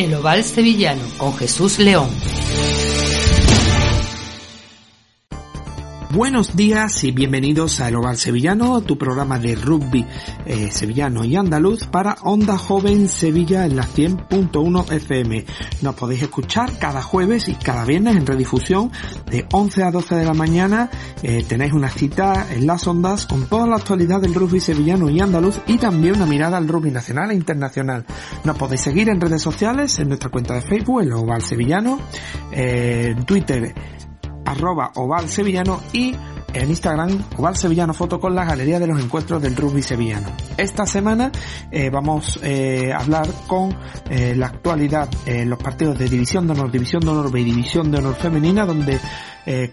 El Oval Sevillano con Jesús León. Buenos días y bienvenidos a El Oval Sevillano, tu programa de rugby eh, sevillano y andaluz para Onda Joven Sevilla en la 100.1 FM. Nos podéis escuchar cada jueves y cada viernes en redifusión de 11 a 12 de la mañana. Eh, tenéis una cita en las ondas con toda la actualidad del rugby sevillano y andaluz y también una mirada al rugby nacional e internacional. Nos podéis seguir en redes sociales, en nuestra cuenta de Facebook, El Oval Sevillano, eh, Twitter arroba oval sevillano y en Instagram oval sevillano foto con la galería de los encuentros del rugby sevillano. Esta semana eh, vamos eh, a hablar con eh, la actualidad en los partidos de División de Honor, División de Honor B y División de Honor Femenina donde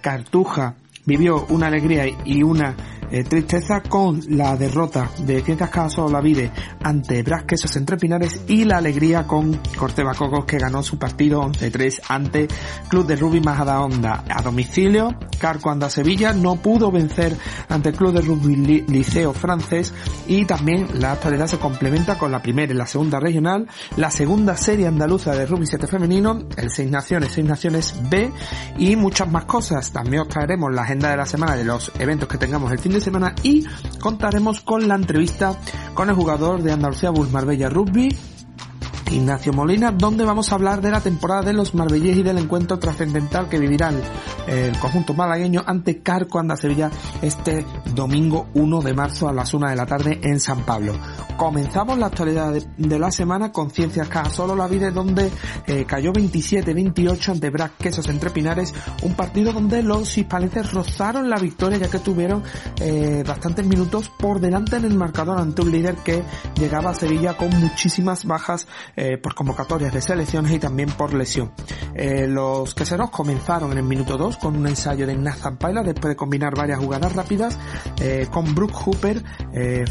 Cartuja vivió una alegría y una eh, tristeza con la derrota de Ciencias Caso Lavide ante Brasquesos Entre Pinares y la alegría con Corteva Cocos que ganó su partido 11-3 ante Club de Rugby Majadahonda a domicilio. Carco anda Sevilla no pudo vencer ante Club de Rugby Liceo francés y también la actualidad se complementa con la primera y la segunda regional, la segunda serie andaluza de Rugby 7 femenino, el Seis Naciones, Seis Naciones B y muchas más cosas. También os traeremos la agenda de la semana de los eventos que tengamos el fin de semana y contaremos con la entrevista con el jugador de Andalucía Bulls Marbella Rugby Ignacio Molina, donde vamos a hablar de la temporada de los Marbellés y del encuentro trascendental que vivirá el, conjunto malagueño ante Carco Anda Sevilla este domingo 1 de marzo a las 1 de la tarde en San Pablo. Comenzamos la actualidad de, la semana con Ciencias Caja Solo La Vida, donde eh, cayó 27-28 ante Brac Quesos entre Pinares, un partido donde los hispalenses rozaron la victoria ya que tuvieron eh, bastantes minutos por delante en el marcador ante un líder que llegaba a Sevilla con muchísimas bajas eh, por convocatorias de selecciones y también por lesión. Eh, los queseros comenzaron en el minuto 2 con un ensayo de Nathan Paila después de combinar varias jugadas rápidas eh, con Brooke Hooper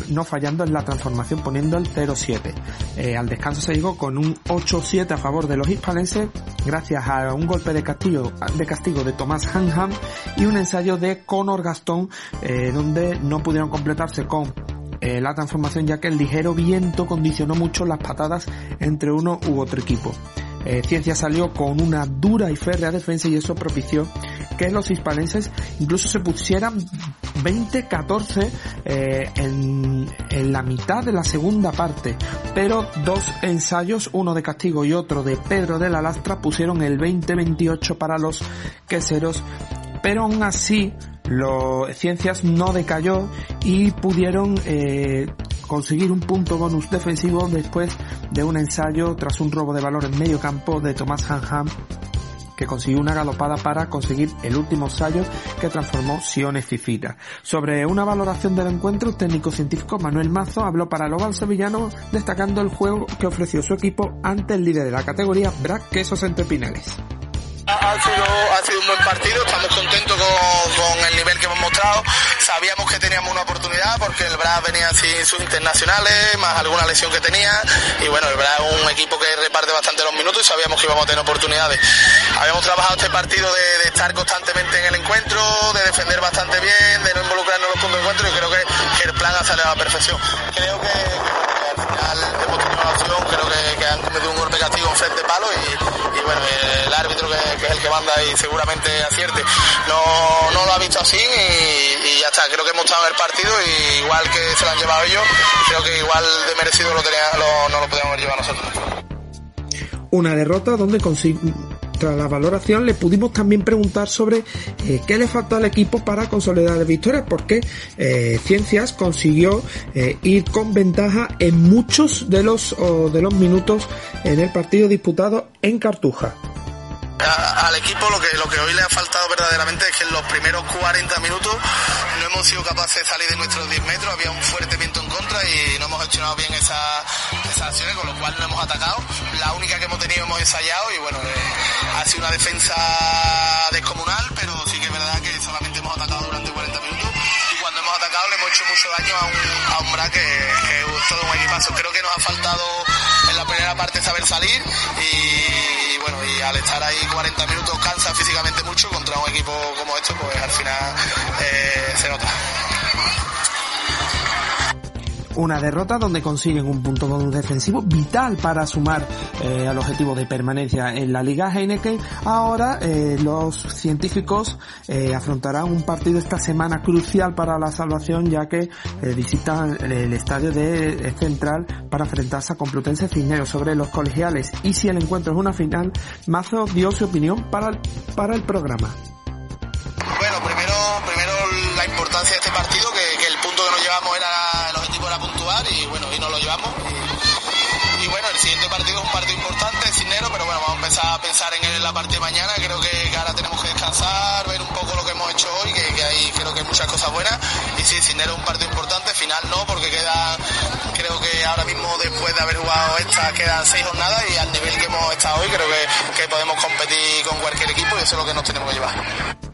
no fallando en la transformación poniendo el 0-7. al descanso se llegó con un 8-7 a favor de los hispalenses gracias a un golpe de castigo de, castigo de Tomás Hanham y un ensayo de Conor Gastón donde no pudieron completarse con eh, la transformación ya que el ligero viento condicionó mucho las patadas entre uno u otro equipo. Eh, Ciencia salió con una dura y férrea defensa y eso propició que los hispalenses incluso se pusieran 20-14 eh, en, en, la mitad de la segunda parte, pero dos ensayos, uno de castigo y otro de Pedro de la Lastra, pusieron el 20-28 para los queseros, pero aún así los Ciencias no decayó y pudieron eh, conseguir un punto bonus defensivo después de un ensayo tras un robo de valor en medio campo de Tomás Hanham que consiguió una galopada para conseguir el último ensayo que transformó Siones Fifita. Sobre una valoración del encuentro, el técnico científico Manuel Mazo habló para el Sevillano destacando el juego que ofreció su equipo ante el líder de la categoría, Brac Quesos Entre Pinares. Ha sido, ha sido un buen partido, estamos contentos con, el nivel que hemos mostrado. Sabíamos que teníamos una oportunidad porque el Brass venía sin sus internacionales, más alguna lesión que tenía. Y bueno, el Brass es un equipo que reparte bastante los minutos y sabíamos que íbamos a tener oportunidades. Habíamos trabajado este partido de, estar constantemente en el encuentro, de defender bastante bien, de no involucrarnos en los puntos de encuentro y creo que, el plan ha salido a la perfección. Creo que, creo que, han cometido un golpe castigo en frente palo y, bueno, el árbitro que que es el que manda y seguramente acierte. No, no lo ha visto así y, ya está. Creo que hemos estado en el partido y igual que se lo han llevado ellos, creo que igual de merecido lo tenía, no lo podíamos haber llevado nosotros. Una derrota donde tras la valoración le pudimos también preguntar sobre eh, qué le faltó al equipo para consolidar la victoria, porque eh, Ciencias consiguió eh, ir con ventaja en muchos de los, de los minutos en el partido disputado en Cartuja al equipo. Lo que, lo que hoy le ha faltado verdaderamente es que en los primeros 40 minutos no hemos sido capaces de salir de nuestros 10 metros. Había un fuerte viento en contra y no hemos gestionado bien esas, esas acciones, con lo cual no hemos atacado. La única que hemos tenido hemos ensayado y bueno, eh, ha sido una defensa descomunal, pero sí que es verdad que solamente hemos atacado durante hemos hecho mucho daño a un, a un que, que es todo un equipazo. Creo que nos ha faltado en la primera parte saber salir y bueno, y al estar ahí 40 minutos cansa físicamente mucho contra un equipo como este, pues al final eh, se nota. Una derrota donde consiguen un punto defensivo vital para sumar eh, al objetivo de permanencia en la Liga Heineken. Ahora eh, los científicos eh, afrontarán un partido esta semana crucial para la salvación ya que visitan el estadio de Central para enfrentarse a Complutense Cisneros sobre los colegiales y si el encuentro es una final, Mazo dio su opinión para el, para el programa. Bueno, primero, primero la importancia de este partido, que, que el punto que nos llevamos era, Y, bueno, el siguiente partido es un partido importante, Cisneros, pero bueno, vamos a empezar a pensar en la parte de mañana. Creo que, ahora tenemos que descansar, ver un poco lo que hemos hecho hoy, que, que ahí creo que hay muchas cosas buenas. Y sí, Cisneros es un partido importante, final no, porque queda, creo que ahora mismo después de haber jugado esta, quedan seis jornadas y al nivel que hemos estado hoy, creo que podemos competir con cualquier equipo y eso es lo que nos tenemos que llevar.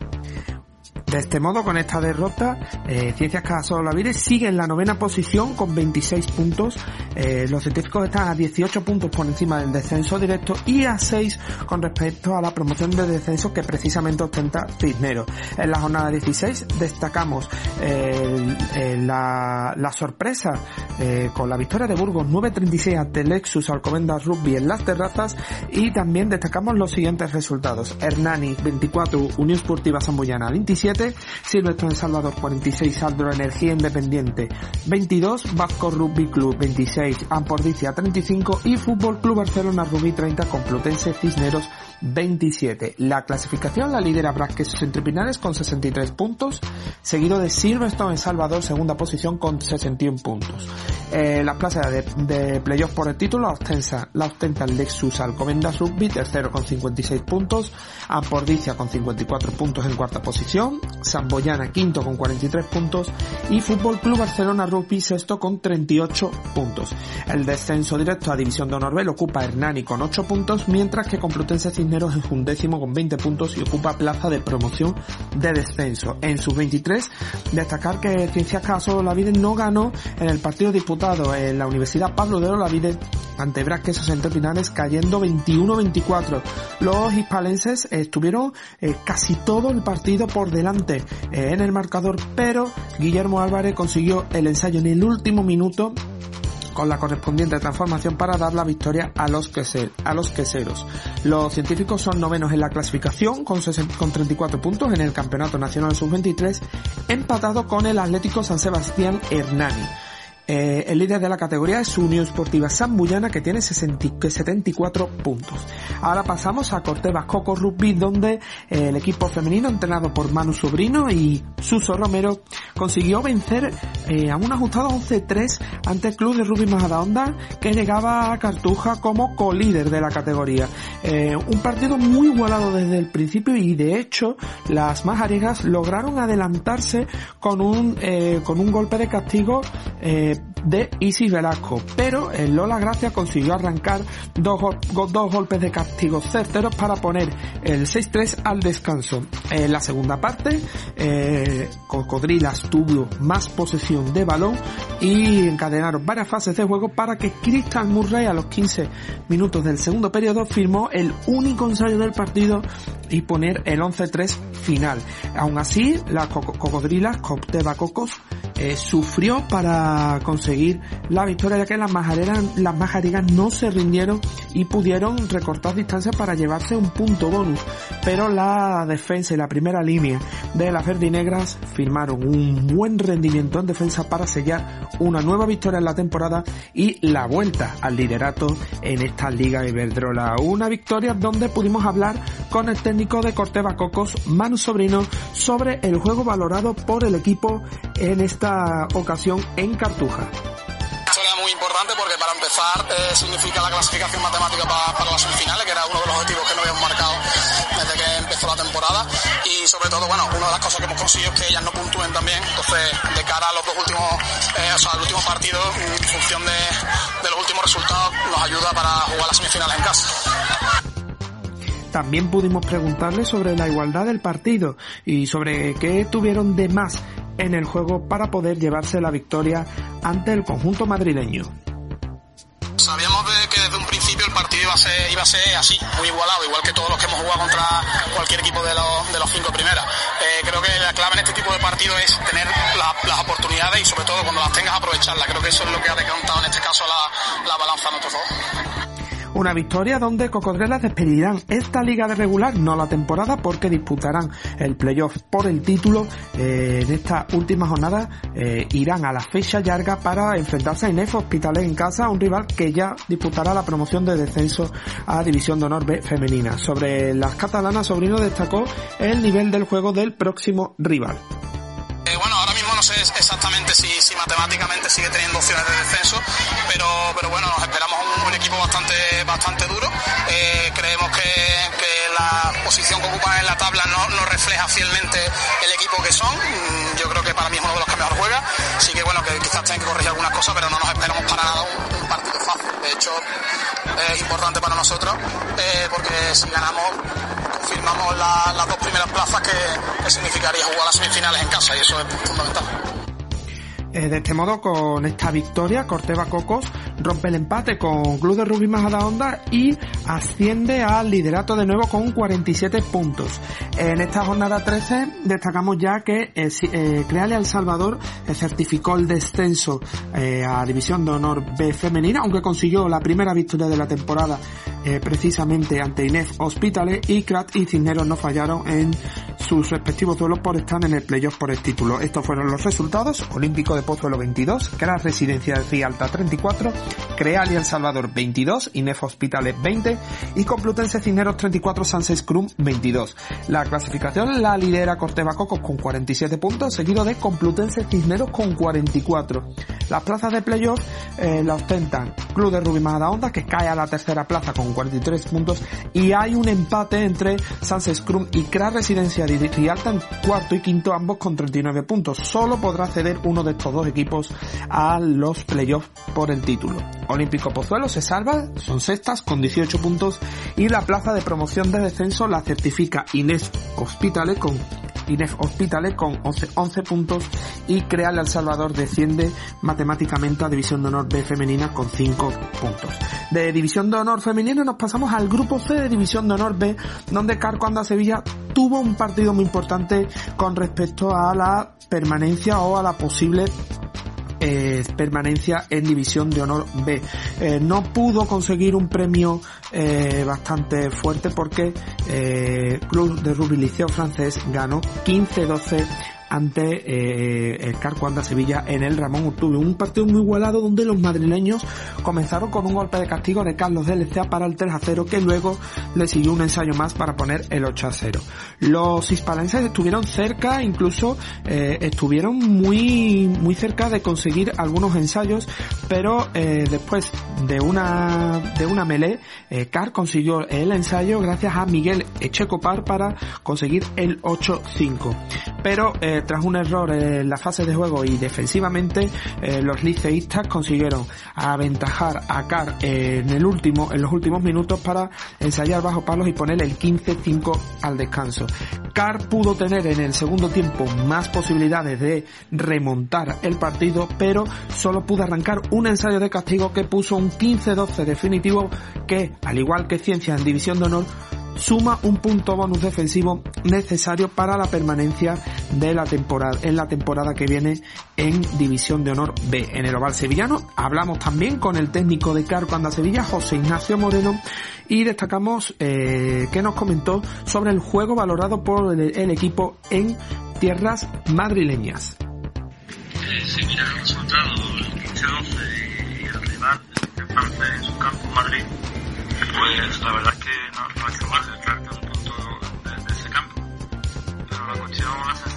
De este modo, con esta derrota, eh, Ciencias Casas Lavide sigue en la novena posición con 26 puntos. Eh, los científicos están a 18 puntos por encima del descenso directo y a 6 con respecto a la promoción de descenso que precisamente ostenta Cisneros. En la jornada 16 destacamos eh, la, la, sorpresa eh, con la victoria de Burgos 9-36 ante Lexus Alcobendas Rugby en las terrazas y también destacamos los siguientes resultados. Hernani 24, Unión Esportiva Samboyana 27, Silvestre en Salvador 46, Aldro Energía Independiente 22, Vasco Rugby Club 26, Ampordicia 35 y Fútbol Club Barcelona Rugby 30, Complutense Cisneros 27. La clasificación la lidera Brasquesos entre Pinares con 63 puntos, seguido de Silverstone en Salvador, segunda posición con 61 puntos. Eh, las plazas de, de playoff por el título la ostenta, la ostenta Lexus Alcobendas Rugby, tercero con 56 puntos, Ampordicia con 54 puntos en cuarta posición, Samboyana quinto con 43 puntos y Fútbol Club Barcelona Rugby sexto con 38 puntos. El descenso directo a División de Honor B lo ocupa Hernani con 8 puntos, mientras que Complutense Cisneros es un décimo con 20 puntos y ocupa plaza de promoción de descenso. En sus 23, destacar que Ciencias Caso Olavide no ganó en el partido disputado en la Universidad Pablo de Olavide ante Brasquesos entre Pinares cayendo 21-24. Los hispalenses estuvieron eh, casi todo el partido por delante eh, en el marcador, pero Guillermo Álvarez consiguió el ensayo en el último minuto con la correspondiente transformación para dar la victoria a los, queser, a los queseros. Los científicos son novenos en la clasificación con, 60, con 34 puntos en el Campeonato Nacional Sub-23, empatado con el Atlético San Sebastián Hernani. Eh, el líder de la categoría es Unión Esportiva Sambullana que tiene 60, 74 puntos. Ahora pasamos a Corteva Coco Rugby donde eh, el equipo femenino entrenado por Manu Sobrino y Suso Romero consiguió vencer eh, a un ajustado 11-3 ante el club de rugby Majadahonda que llegaba a Cartuja como co-líder de la categoría. Un partido muy igualado desde el principio y de hecho las majaregas lograron adelantarse con un, con un golpe de castigo de Isis Velasco, pero el Lola Gracia consiguió arrancar dos, dos golpes de castigo certeros para poner el 6-3 al descanso. En la segunda parte, eh, Cocodrilas tuvo más posesión de balón y encadenaron varias fases de juego para que Crystal Murray a los 15 minutos del segundo periodo firmó el único ensayo del partido y poner el 11-3 final. Aún así, las Cocodrilas, Copteva Cocos, eh, sufrió para conseguir la victoria ya que las majareras, las majarigas no se rindieron y pudieron recortar distancias para llevarse un punto bonus. Pero la defensa y la primera línea de las verdinegras firmaron un buen rendimiento en defensa para sellar una nueva victoria en la temporada y la vuelta al liderato en esta Liga Iberdrola. Una victoria donde pudimos hablar con el técnico de Corteva Cocos, Manu Sobrino, sobre el juego valorado por el equipo en esta ocasión en Cartuja. Muy importante porque para empezar eh, significa la clasificación matemática para, para las semifinales, que era uno de los objetivos que no habíamos marcado desde que sobre todo, bueno, una de las cosas que hemos conseguido es que ellas no puntúen también, entonces de cara a los dos últimos, eh, o sea, al último partido, en función de, de los últimos resultados, nos ayuda para jugar las semifinales en casa. También pudimos preguntarle sobre la igualdad del partido y sobre qué tuvieron de más en el juego para poder llevarse la victoria ante el conjunto madrileño. Sabíamos que desde un principio el partido iba a ser, así, muy igualado, igual que todos los que hemos jugado contra cualquier equipo de los, de los cinco primeras. Eh, creo que la clave en este tipo de partido es tener la, las oportunidades y sobre todo cuando las tengas aprovecharlas. Creo que eso es lo que ha decantado en este caso la, la balanza a favor. Una victoria donde Cocodrelas despedirán esta liga de regular, no la temporada, porque disputarán el playoff por el título. Eh, en esta última jornada eh, irán a la fecha larga para enfrentarse a Inef Hospitales en casa, un rival que ya disputará la promoción de descenso a División de Honor B femenina. Sobre las catalanas, Sobrino destacó el nivel del juego del próximo rival. Eh, bueno, ahora mismo no sé exactamente si, si, matemáticamente sigue teniendo opciones de descenso, bastante, duro. Eh, creemos que, la posición que ocupan en la tabla no, refleja fielmente el equipo que son. Mm, yo creo que para mí es uno de los que mejor juega. Así que bueno, que quizás tengan que corregir algunas cosas, pero no nos esperamos para nada un, partido fácil. De hecho, es importante para nosotros eh, porque si ganamos confirmamos la, las dos primeras plazas que, que significaría jugar las semifinales en casa y eso es fundamental. Eh, de este modo, con esta victoria, Corteva Cocos rompe el empate con Club de Rugby Majadahonda y asciende al liderato de nuevo con 47 puntos. En esta jornada 13 destacamos ya que eh, eh, Creale El Salvador certificó el descenso a División de Honor B femenina, aunque consiguió la primera victoria de la temporada precisamente ante Inef Hospitales y Krat y Cisneros no fallaron en sus respectivos duelos por estar en el playoff por el título. Estos fueron los resultados. Olímpico de Pozuelo 22, Krat Residencia de Rialta 34, Creal y El Salvador 22, Inef Hospitales 20 y Complutense Cisneros 34, Sunset Crum 22. La clasificación la lidera Corteva Cocos con 47 puntos, seguido de Complutense Cisneros con 44. Las plazas de playoff eh, la ostentan Club de Rugby Majadahonda que cae a la tercera plaza con 43 puntos y hay un empate entre Sunset Scrum y Krat Residencia de Rialta en cuarto y quinto ambos con 39 puntos. Solo podrá ceder uno de estos dos equipos a los playoffs por el título. Olímpico Pozuelo se salva, son sextas con 18 puntos y la plaza de promoción de descenso la certifica Inés Hospitales con Inef Hospitales con 11, 11 puntos y Creal El Salvador desciende matemáticamente a División de Honor B femenina con 5 puntos. De División de Honor femenina nos pasamos al grupo C de División de Honor B donde Carcuanda Sevilla tuvo un partido muy importante con respecto a la permanencia o a la posible eh, permanencia en División de Honor B. Eh, no pudo conseguir un premio eh, bastante fuerte porque Club de Rugby Liceo francés ganó 15-12 ante eh, el Carcuanda Sevilla en el Ramón Urtubio. Un partido muy igualado donde los madrileños comenzaron con un golpe de castigo de Carlos de LCA para el 3 a 0 que luego le siguió un ensayo más para poner el 8 a 0. Los hispalenses estuvieron cerca, incluso eh, estuvieron muy, muy cerca de conseguir algunos ensayos, pero eh, después de una, de una melee, eh, Car consiguió el ensayo gracias a Miguel Echecopar para conseguir el 8-5. Pero eh, tras un error en la fase de juego y defensivamente, eh, los liceístas consiguieron aventajar a Car en el último, en los últimos minutos para ensayar bajo palos y poner el 15-5 al descanso. Car pudo tener en el segundo tiempo más posibilidades de remontar el partido, pero solo pudo arrancar un ensayo de castigo que puso un 15-12 definitivo que, al igual que Ciencia en División de Honor, suma un punto bonus defensivo necesario para la permanencia de la temporada, en la temporada que viene en División de Honor B. En el Oval Sevillano hablamos también con el técnico de Carcuanda Sevilla, José Ignacio Moreno, y destacamos eh, que nos comentó sobre el juego valorado por el, el equipo en tierras madrileñas. Eh, sí, mira el resultado, el 15-12 y el rival, en su campo Madrid, pues la verdad es que no, no ha hecho mal el un punto de, de, ese campo. Pero la cuestión, la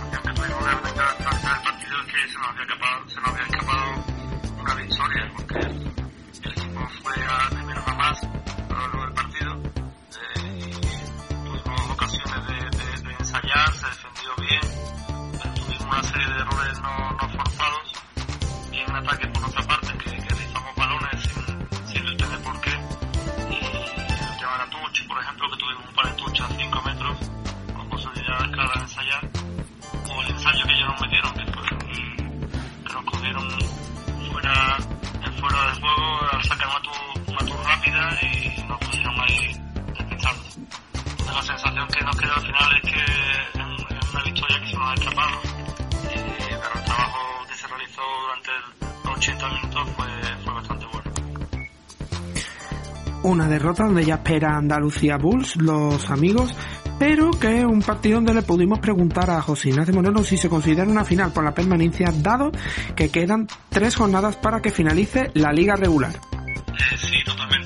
realmente hasta, es que se nos había escapado, se nos había escapado una victoria, porque el, equipo fue a de menos a más a lo largo del partido. Tuvimos ocasiones de, de, ensayar, se defendió bien, eh, tuvimos una serie de errores no, no forzados y en ataque por otra parte que, que rifamos balones sin, sin tener por qué. Y el tema de la tucha, por ejemplo, que tuvimos un par de tuchas a 5 metros con posibilidades claras no metieron. Creo nos cogieron fuera, fuera de juego al sacar una tour, rápida y nos pusieron ahí despistarnos. La sensación que nos queda al final es que es una victoria que se nos ha escapado. Y, pero el trabajo que se realizó durante los 80 minutos fue bastante bueno una derrota donde ya espera Andalucía Bulls, los amigos, pero que es un partido donde le pudimos preguntar a José Ignacio Moreno si se considera una final por la permanencia, dado que quedan tres jornadas para que finalice la liga regular. Eh, sí, totalmente.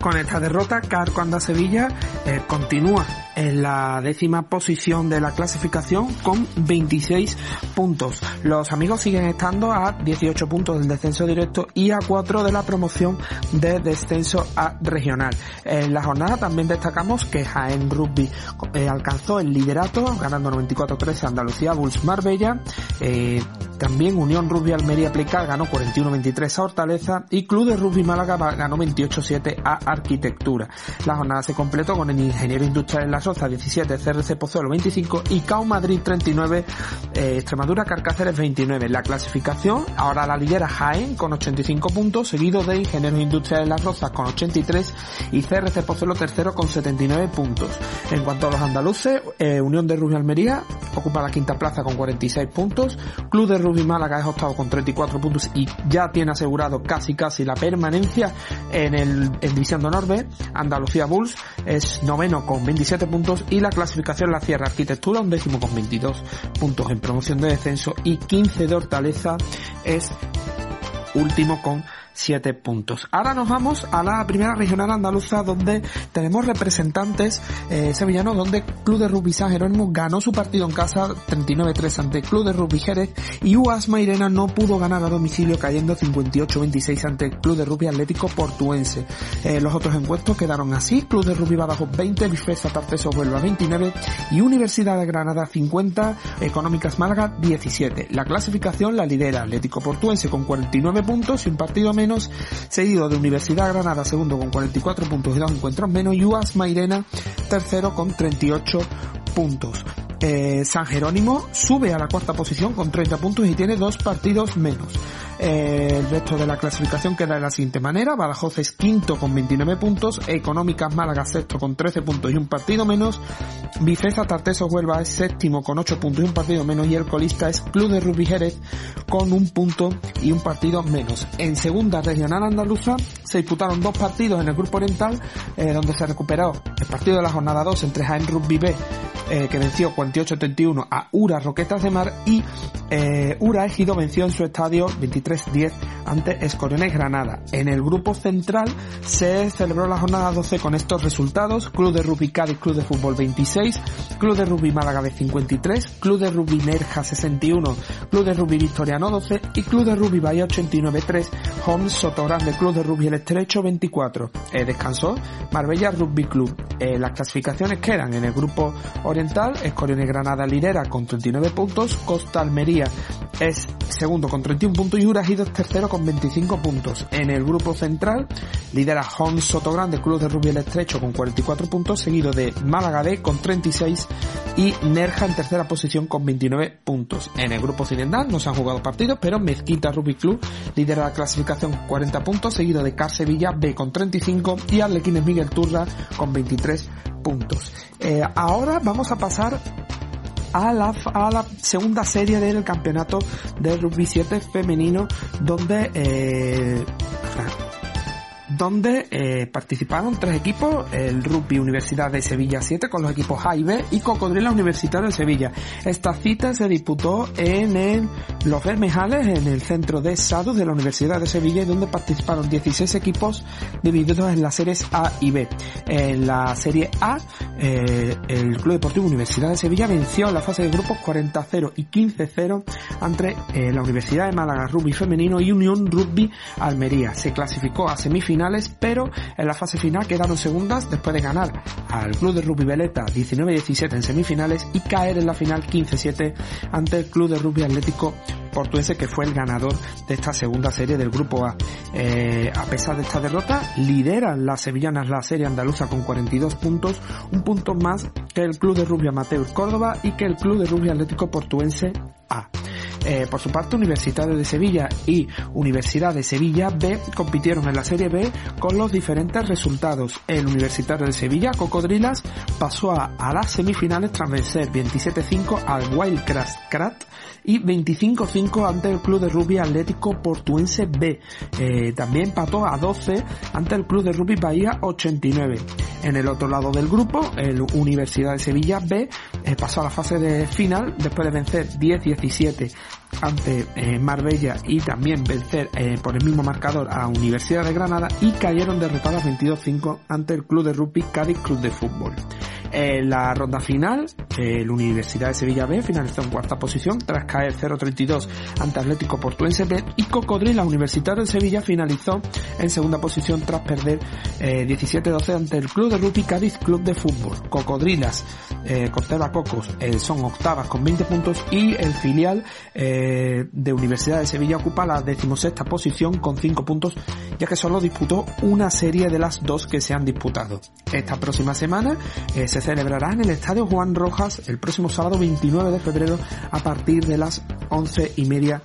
Con esta derrota, Carco Anda Sevilla eh, continúa en la décima posición de la clasificación con 26 puntos. Los amigos siguen estando a 18 puntos del descenso directo y a 4 de la promoción de descenso a regional. En la jornada también destacamos que Jaén Rugby eh, alcanzó el liderato ganando 94-13 a Andalucía Bulls Marbella. Eh, también Unión Rugby Almería Aplicar ganó 41-23 a Hortaleza y Club de Rugby Málaga ganó 28-7 a Arquitectura. La jornada se completó con el Ingeniero Industrial en la Roza 17, CRC Pozuelo 25 y CAU Madrid 39, eh, Extremadura Carcáceres 29. La clasificación ahora la lidera Jaén con 85 puntos, seguido de Ingenieros Industriales las Rozas con 83 y CRC Pozuelo tercero con 79 puntos. En cuanto a los andaluces, eh, Unión de Rugby Almería ocupa la quinta plaza con 46 puntos, Club de Rugby Málaga es octavo con 34 puntos y ya tiene asegurado casi casi la permanencia en el en División de Honor B. Andalucía Bulls es noveno con 27 puntos y la clasificación la cierra Arquitectura un décimo con 22 puntos en promoción de descenso y 15 de Hortaleza es último con 7 puntos. Ahora nos vamos a la primera regional andaluza donde tenemos representantes eh, sevillanos donde Club de Rugby San Jerónimo ganó su partido en casa 39-3 ante Club de Rugby Jerez y UAS Mairena no pudo ganar a domicilio cayendo 58-26 ante Club de Rugby Atlético Portuense. Eh, los otros encuentros quedaron así, Club de Rugby Badajoz 20, Bifesa Tarteso Huelva 29 y Universidad de Granada 50, Económicas Málaga 17. La clasificación la lidera Atlético Portuense con 49 puntos y un partido menos seguido de Universidad Granada segundo con 44 puntos y dos encuentros menos y UAS Mairena tercero con 38 puntos. Eh, San Jerónimo sube a la cuarta posición con 30 puntos y tiene dos partidos menos. Eh, el resto de la clasificación queda de la siguiente manera. Badajoz es quinto con 29 puntos. Económicas Málaga sexto con 13 puntos y un partido menos. Bifeza Tarteso Huelva es séptimo con 8 puntos y un partido menos. Y el colista es Club de Rugby Jerez con un punto y un partido menos. En segunda regional andaluza se disputaron dos partidos en el grupo oriental eh, donde se recuperó el partido de la jornada 2 entre Jaén Rugby B eh, que venció 48-31 a Ura Roquetas de Mar y eh, Ura Ejido venció en su estadio 23-10 ante Escoriones Granada. En el grupo central se celebró la jornada 12 con estos resultados. Club de Rugby Cádiz, Club de Fútbol 26, Club de Rugby Málaga de 53, Club de Rugby Nerja 61, Club de Rugby Victoriano 12 y Club de Rugby Bahía 89-3, Homs Sotogrande, Club de Rugby El Estrecho 24. Eh, descansó Marbella Rugby Club. Eh, las clasificaciones quedan en el grupo oriental, Escoriones Granada lidera con 39 puntos, Costa Almería es segundo con 31 puntos y Urajido es tercero con 25 puntos. En el grupo central lidera Homs Sotogrande, Club de Rugby El Estrecho con 44 puntos, seguido de Málaga D con 36 y Nerja en tercera posición con 29 puntos. En el grupo occidental no se han jugado partidos, pero Mezquita Rugby Club lidera la clasificación con 40 puntos, seguido de Car Sevilla B con 35 y Arlequines Miguel Turra con 23 puntos. Eh, ahora vamos a pasar a la, a la segunda serie del campeonato de rugby 7 femenino donde eh, donde eh, participaron tres equipos, el Rugby Universidad de Sevilla 7 con los equipos A y B y Cocodrila Universitario de Sevilla. Esta cita se disputó en los Bermejales, en el centro de SADU de la Universidad de Sevilla, donde participaron 16 equipos divididos en las series A y B. En la serie A, eh, el Club Deportivo Universidad de Sevilla venció en la fase de grupos 40-0 y 15-0 entre eh, la Universidad de Málaga Rugby Femenino y Unión Rugby Almería. Se clasificó a semifinales pero en la fase final quedaron segundas después de ganar al Club de Rugby Veleta 19-17 en semifinales y caer en la final 15-7 ante el Club de Rugby Atlético Portuense que fue el ganador de esta segunda serie del Grupo A. Eh, a pesar de esta derrota, lideran las sevillanas la serie andaluza con 42 puntos, un punto más que el Club de Rugby Amateur Córdoba y que el Club de Rugby Atlético Portuense A. Eh, por su parte, Universitario de Sevilla y Universidad de Sevilla B compitieron en la Serie B con los diferentes resultados. El Universitario de Sevilla, Cocodrilas, pasó a, las semifinales tras vencer 27-5 al Wildcrat y 25-5 ante el Club de Rugby Atlético Portuense B. Eh, también empató a 12 ante el Club de Rugby Bahía 89. En el otro lado del grupo, el Universidad de Sevilla B eh, pasó a la fase de final después de vencer 10-17 ante eh, Marbella y también vencer eh, por el mismo marcador a Universidad de Granada y cayeron derrotadas 22-5 ante el Club de Rugby Cádiz Club de Fútbol. En la ronda final, la Universidad de Sevilla B finalizó en cuarta posición tras caer 0-32 ante Atlético Portuense B y Cocodrila Universidad de Sevilla finalizó en segunda posición tras perder 17-12 ante el Club de Rugby Cádiz Club de Fútbol. Cocodrilas, eh, Cocos son octavas con 20 puntos y el filial de Universidad de Sevilla ocupa la decimosexta posición con 5 puntos, ya que solo disputó una serie de las dos que se han disputado. Esta próxima semana eh, se celebrará en el Estadio Juan Rojas el próximo sábado 29 de febrero a partir de las 11 y media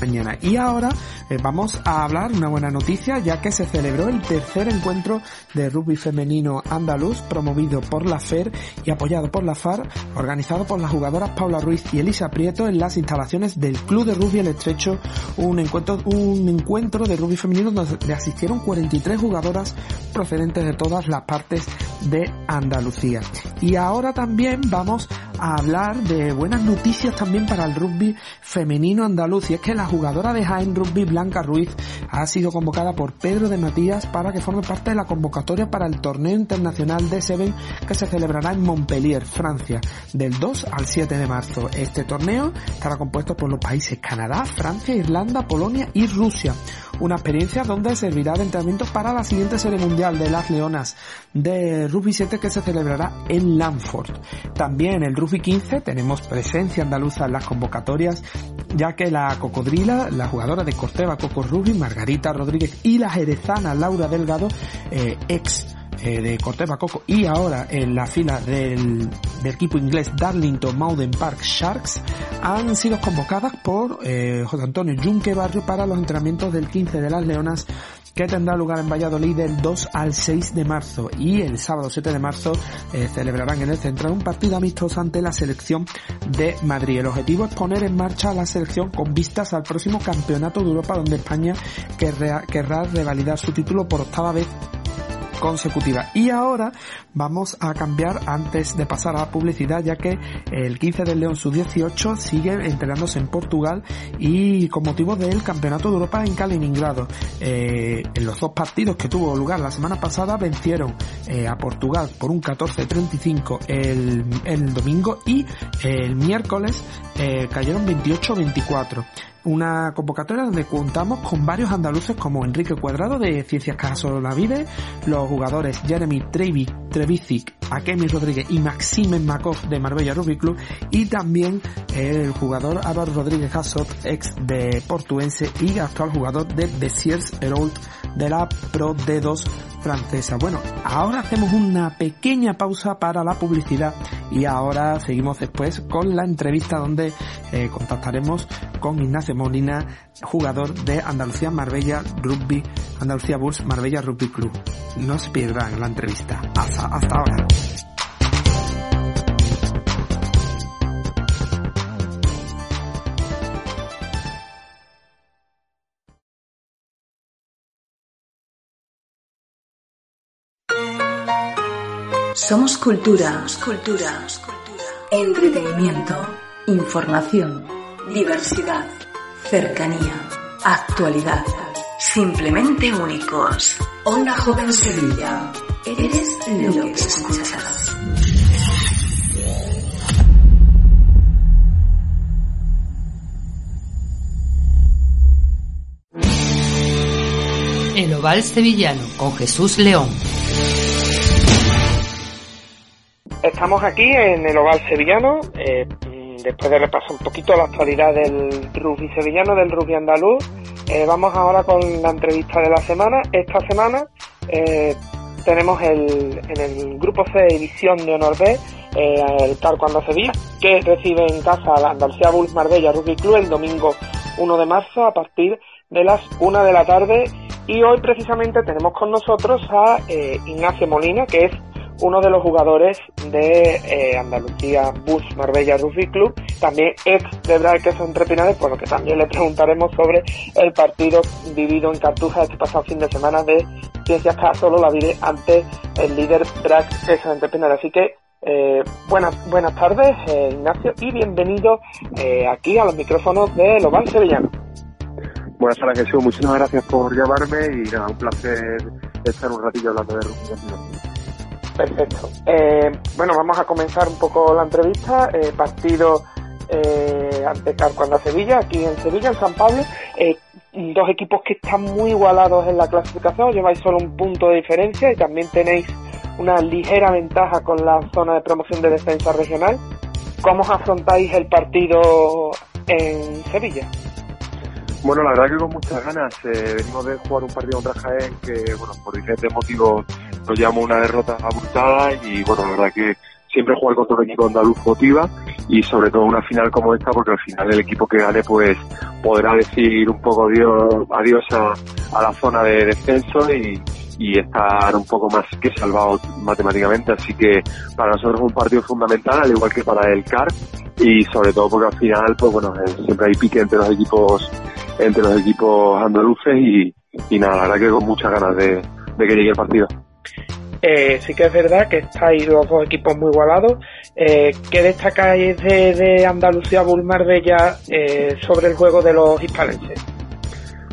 mañana. Y ahora eh, vamos a hablar una buena noticia ya que se celebró el tercer encuentro de rugby femenino andaluz promovido por la FER y apoyado por la FAR, organizado por las jugadoras Paula Ruiz y Elisa Prieto en las instalaciones del Club de Rugby El Estrecho, un encuentro, un encuentro de rugby femenino donde asistieron 43 jugadoras procedentes de todas las partes de Andalucía. Y ahora también vamos a hablar de buenas noticias también para el rugby femenino andaluz y es que la jugadora de Jaén Rugby Blanca Ruiz ha sido convocada por Pedro de Matías para que forme parte de la convocatoria para el torneo internacional de Seven que se celebrará en Montpellier, Francia, del 2 al 7 de marzo. Este torneo estará compuesto por los países Canadá, Francia, Irlanda, Polonia y Rusia. Una experiencia donde servirá de entrenamiento para la siguiente serie mundial de las Leonas de Rugby 7 que se celebrará en Lanford. También el Rugby 15 tenemos presencia andaluza en las convocatorias, ya que la cocodrila, la jugadora de Corteva Coco Rugby, Margarita Rodríguez y la jerezana Laura Delgado, eh, ex eh, de Corteva Coco y ahora en la fila del, equipo inglés Darlington Mountain Park Sharks han sido convocadas por eh, José Antonio Junque Barrio para los entrenamientos del 15 de las Leonas que tendrá lugar en Valladolid del 2 al 6 de marzo y el sábado 7 de marzo eh, celebrarán en el central un partido amistoso ante la selección de Madrid. El objetivo es poner en marcha la selección con vistas al próximo campeonato de Europa donde España querrá revalidar su título por octava vez consecutiva. Y ahora vamos a cambiar antes de pasar a la publicidad, ya que el 15 del León Sub-18 sigue entrenándose en Portugal y con motivo del Campeonato de Europa en Kaliningrado. Eh, en los dos partidos que tuvo lugar la semana pasada vencieron eh, a Portugal por un 14-35 el, el domingo y el miércoles eh, cayeron 28-24 una convocatoria donde contamos con varios andaluces como Enrique Cuadrado de Ciencias Vide, los jugadores Jeremy Trevi, Trevicic, Akemi Rodríguez y Maxime Makov de Marbella Rugby Club y también el jugador Álvaro Rodríguez Hassot, ex de Portuense y actual jugador de Besiers Herold de la Pro D2 francesa. Bueno, ahora hacemos una pequeña pausa para la publicidad y ahora seguimos después con la entrevista donde eh, contactaremos con Ignacio Molina, jugador de Andalucía Marbella Rugby, Andalucía Bulls Marbella Rugby Club. No se pierdan la entrevista. Hasta, hasta ahora. Somos cultura, cultura, entretenimiento, información, diversidad, cercanía, actualidad. Simplemente únicos. Onda Joven Sevilla. Eres lo que escuchas. El Oval Sevillano con Jesús León. Estamos aquí en el Oval Sevillano, eh, después de repasar un poquito la actualidad del rugby sevillano, del rugby andaluz. Eh, vamos ahora con la entrevista de la semana. Esta semana eh, tenemos el, en el grupo C de División de Honor B el CAR cuando Sevilla, que recibe en casa a la Andalucía Bulls Marbella Rugby Club el domingo 1 de marzo a partir de las 1 de la tarde. Y hoy precisamente tenemos con nosotros a Ignacio Molina, que es uno de los jugadores de eh, Andalucía Bus Marbella Rugby Club, también ex de Braille Queso Entre Pinares, por lo que también le preguntaremos sobre el partido vivido en Cartuja este pasado fin de semana de Ciencias solo la vive ante el líder Braille Queso Entre Pinares. Así que eh, buenas, buenas tardes, eh, Ignacio, y bienvenido aquí a los micrófonos de Loval Sevillano. Buenas tardes, Jesús. Muchísimas gracias por llamarme y nada, un placer estar un ratillo hablando de rugby. Perfecto. Eh, bueno, vamos a comenzar un poco la entrevista. Eh, partido eh, ante Carcuanda Sevilla, aquí en Sevilla, en San Pablo. Eh, dos equipos que están muy igualados en la clasificación, lleváis solo un punto de diferencia y también tenéis una ligera ventaja con la zona de promoción de defensa regional. ¿Cómo afrontáis el partido en Sevilla? Bueno, la verdad que con muchas ganas. Eh, venimos de jugar un partido contra Jaén que, bueno, por diferentes motivos nos llevamos una derrota abultada y, bueno, la verdad que siempre jugar contra un equipo andaluz motiva y sobre todo una final como esta porque al final el equipo que gane pues podrá decir un poco adiós, a, la zona de descenso y, y estar un poco más que salvado matemáticamente. Así que para nosotros es un partido fundamental, al igual que para el CAR, y sobre todo porque al final, pues bueno, eh, siempre hay pique entre los equipos entre los equipos andaluces y, y nada, la verdad que con muchas ganas de, de que llegue el partido. Eh, sí que es verdad que estáis los dos equipos muy igualados. Eh, ¿Qué destacáis de, de Andalucía Bull Marbella eh, sobre el juego de los hispalenses?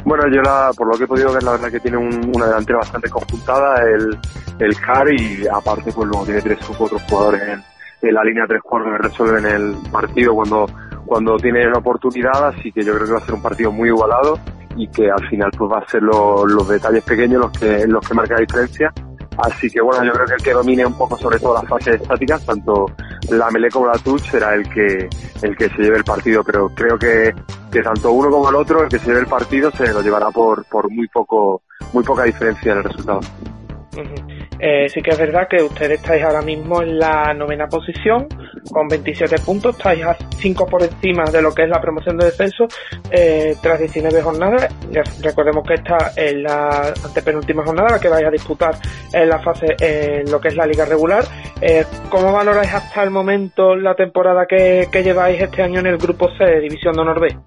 Bueno, yo la, por lo que he podido ver, la verdad que tiene un, una delantera bastante conjuntada, el, el CAR, y aparte pues luego tiene tres u cuatro jugadores en, en la línea tres cuartos que resuelven el partido cuando cuando tiene una oportunidad, así que yo creo que va a ser un partido muy igualado y que al final pues va a ser los detalles pequeños los que los que marcan la diferencia. Así que bueno, yo creo que el que domine un poco sobre todo las fases estáticas, tanto la melee como la touch, será el que el que se lleve el partido, pero creo que, que tanto uno como el otro, el que se lleve el partido se lo llevará por, por muy poco, muy poca diferencia en el resultado. Eh, sí que es verdad que ustedes estáis ahora mismo en la novena posición con 27 puntos, estáis a 5 por encima de lo que es la promoción de descenso eh, tras 19 jornadas. recordemos que esta es la antepenúltima jornada la que vais a disputar en la fase en lo que es la liga regular. Eh, ¿Cómo valoráis hasta el momento la temporada que, lleváis este año en el grupo C de División de Honor B?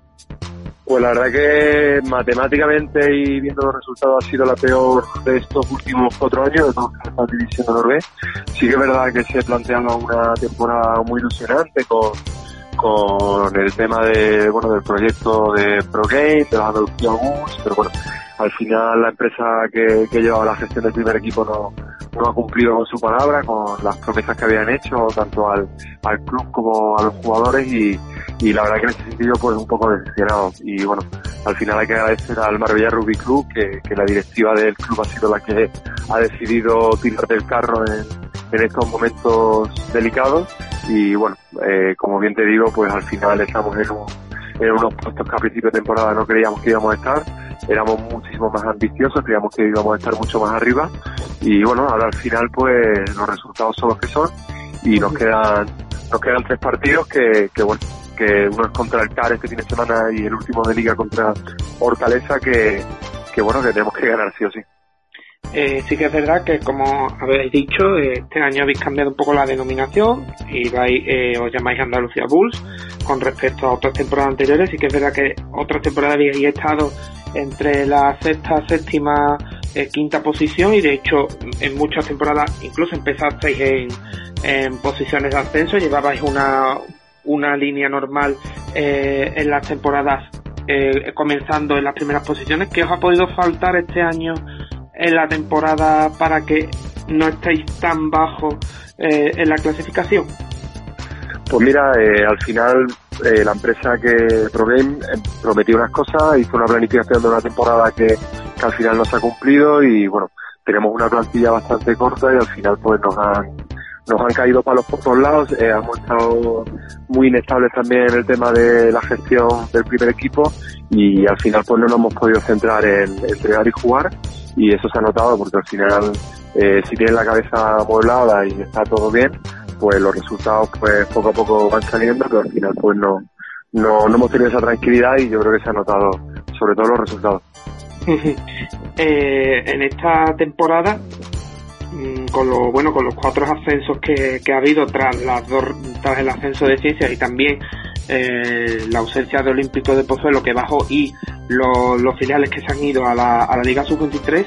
Pues la verdad que matemáticamente y viendo los resultados ha sido la peor de estos últimos cuatro años de toda esta división de Noruega. Sí que es verdad que se planteaba una temporada muy ilusionante con, con el tema de bueno del proyecto de ProGame, de la Andalucía pero bueno, al final la empresa que, llevaba la gestión del primer equipo no, ha cumplido con su palabra, con las promesas que habían hecho tanto al, al club como a los jugadores y, la verdad que en ese sentido pues un poco decepcionado y bueno al final hay que agradecer al Marbella Rugby Club que, la directiva del club ha sido la que ha decidido tirar del carro en estos momentos delicados y bueno eh, como bien te digo pues al final estamos en, un, en unos puestos que a principio de temporada no creíamos que íbamos a estar. Éramos muchísimo más ambiciosos creíamos que íbamos a estar mucho más arriba. Y bueno ahora al final pues los resultados son los que son. Y nos quedan nos quedan tres partidos que, que bueno que uno es contra el CAR este fin de semana y el último de liga contra Hortaleza, que, que bueno, que tenemos que ganar sí o sí. Eh, sí que es verdad que, como habéis dicho, este año habéis cambiado un poco la denominación y eh, os llamáis Andalucía Bulls con respecto a otras temporadas anteriores. Sí que es verdad que otras temporadas habéis estado entre la sexta, séptima, eh, quinta posición y de hecho en muchas temporadas incluso empezasteis en, en posiciones de ascenso, llevabais una, una línea normal eh, en las temporadas eh, comenzando en las primeras posiciones. ¿Qué os ha podido faltar este año en la temporada para que no estéis tan bajo eh, en la clasificación? Pues mira, al final la empresa que ProGame prometió unas cosas, hizo una planificación de una temporada que, al final no se ha cumplido y bueno, tenemos una plantilla bastante corta y al final pues nos han nos han caído palos por todos lados, eh, hemos estado muy inestables también en el tema de la gestión del primer equipo y al final pues no nos hemos podido centrar en entregar y jugar y eso se ha notado porque al final eh, si tienes la cabeza amueblada y está todo bien, pues los resultados pues poco a poco van saliendo, pero al final pues no, no, no hemos tenido esa tranquilidad y yo creo que se ha notado sobre todo los resultados. eh, en esta temporada mm, con los bueno con los cuatro ascensos que, que ha habido tras las dos tras el ascenso de ciencias y también eh, la ausencia de Olímpico de Pozuelo que bajó y los, filiales que se han ido a la, a la Liga Sub-23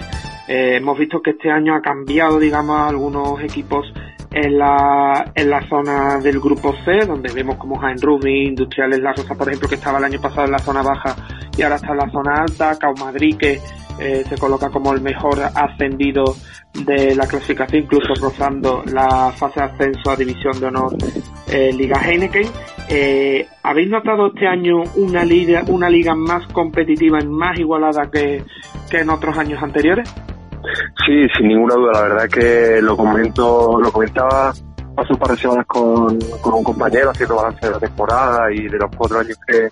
eh, hemos visto que este año ha cambiado digamos algunos equipos en la, en la zona del grupo C, donde vemos como Jaén Rugby, Industriales La Rosa, por ejemplo, que estaba el año pasado en la zona baja y ahora está en la zona alta, Cau Madrid, que eh, se coloca como el mejor ascendido de la clasificación, incluso rozando la fase de ascenso a División de Honor Liga Heineken. Eh, ¿Habéis notado este año una liga, una liga más competitiva y más igualada que, que en otros años anteriores? Sí, sin ninguna duda. La verdad que lo comento, lo comentaba hace un par de semanas con, con un compañero haciendo balance de la temporada y de los cuatro años que,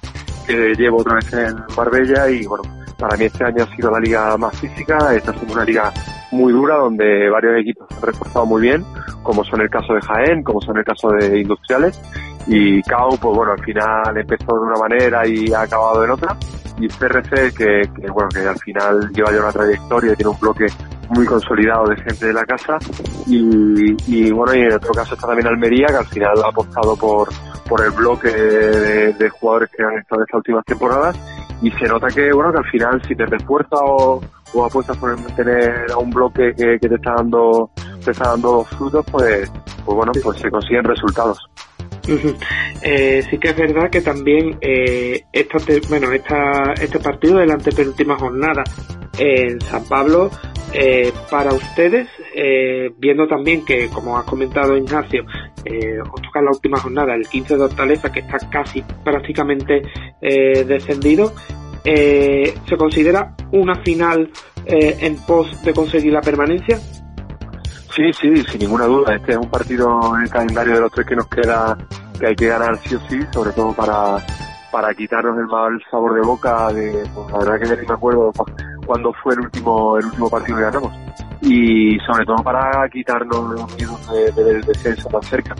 que llevo otra vez en Marbella y bueno, para mí este año ha sido la liga más física, está siendo una liga muy dura donde varios equipos se han reforzado muy bien, como son el caso de Jaén, como son el caso de Industriales y CAO, pues bueno, al final empezó de una manera y ha acabado en otra y CRC que, bueno, que al final lleva ya una trayectoria y tiene un bloque muy consolidado de gente de la casa y, y bueno y en otro caso está también Almería que al final ha apostado por por el bloque de, de jugadores que han estado en estas últimas temporadas y se nota que bueno que al final si te refuerzas o, o apuestas por mantener a un bloque que, que te está dando te está dando frutos pues pues bueno pues se consiguen resultados. Eh, sí que es verdad que también eh, esta bueno esta, este partido de la antepenúltima jornada en San Pablo eh, para ustedes eh, viendo también que como has comentado Ignacio eh, os toca la última jornada el 15 de Hortaleza que está casi prácticamente descendido eh, se considera una final eh, en pos de conseguir la permanencia Sí, sí, sin ninguna duda. Este es un partido en el calendario de los tres que nos queda que hay que ganar sí o sí, sobre todo para, para quitarnos el mal sabor de boca de, pues, la verdad que ya ni me acuerdo cu- cuándo fue el último, el último partido que ganamos. Y sobre todo para quitarnos los miedos de, de ver el descenso tan cerca.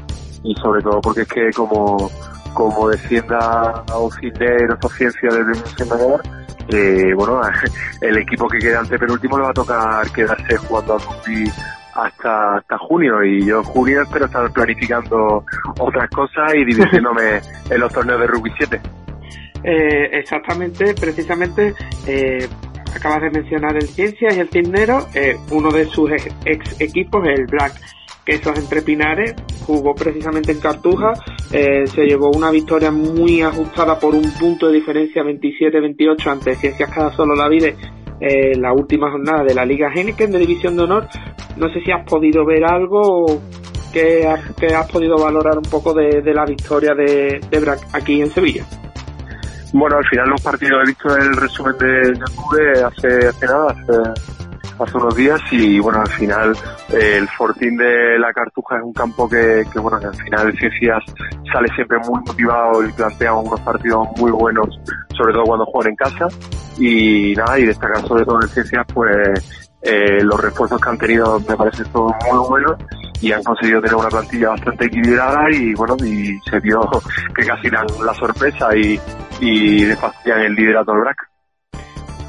Y sobre todo porque es que como, como descienda o Cisneros o Ciencia desde un senador, eh, bueno, el equipo que queda ante penúltimo le va a tocar quedarse jugando al rugby hasta hasta junio y yo en junio espero estar planificando otras cosas y divirtiéndome en los torneos de rugby 7. Eh, exactamente, precisamente, eh, acabas de mencionar el Ciencias y el Cisnero, eh, uno de sus ex, ex equipos, el Black Quesos Entre Pinares, jugó precisamente en Cartuja, eh, se llevó una victoria muy ajustada por un punto de diferencia 27-28 ante Ciencias Cada Solo la Vida eh, la última jornada de la Liga Heineken de División de Honor. No sé si has podido ver algo que has, que has podido valorar un poco de, de la victoria de, de Brac aquí en Sevilla. Bueno, al final los partidos he visto el resumen de YouTube hace, hace nada, hace unos días y bueno, al final eh, el Fortín de la Cartuja es un campo que, que bueno, que al final Ciencias sale siempre muy motivado y plantea unos partidos muy buenos, sobre todo cuando juegan en casa y nada, y destacar sobre todo en Ciencias pues eh, los refuerzos que han tenido me parecen todos muy buenos y han conseguido tener una plantilla bastante equilibrada y bueno, y se vio que casi dan la sorpresa y, y fastidian el liderato al BRAC.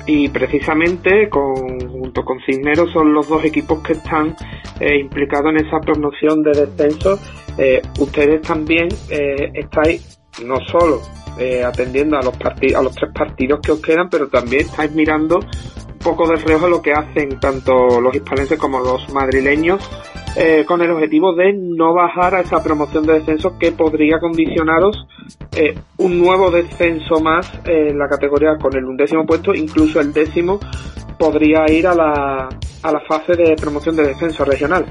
Y precisamente con, junto con Cisneros son los dos equipos que están eh, implicados en esa promoción de descenso. Eh, ustedes también eh, estáis no solo eh, atendiendo a los a los tres partidos que os quedan, pero también estáis mirando un poco de reojo lo que hacen tanto los hispalenses como los madrileños eh, con el objetivo de no bajar a esa promoción de descenso que podría condicionaros eh, un nuevo descenso más en la categoría con el undécimo puesto, incluso el décimo podría ir a la, a la fase de promoción de descenso regional.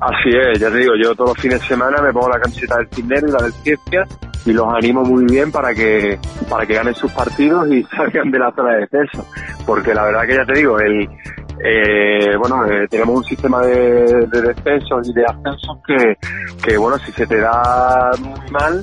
Así es, ya te digo, yo todos los fines de semana me pongo la camiseta del Cisnero y la del Ciencia y los animo muy bien para que para que ganen sus partidos y salgan de la zona de descenso. Porque la verdad que ya te digo, el eh, bueno, eh, tenemos un sistema de, de descensos y de ascensos que, que, bueno, si se te da muy mal,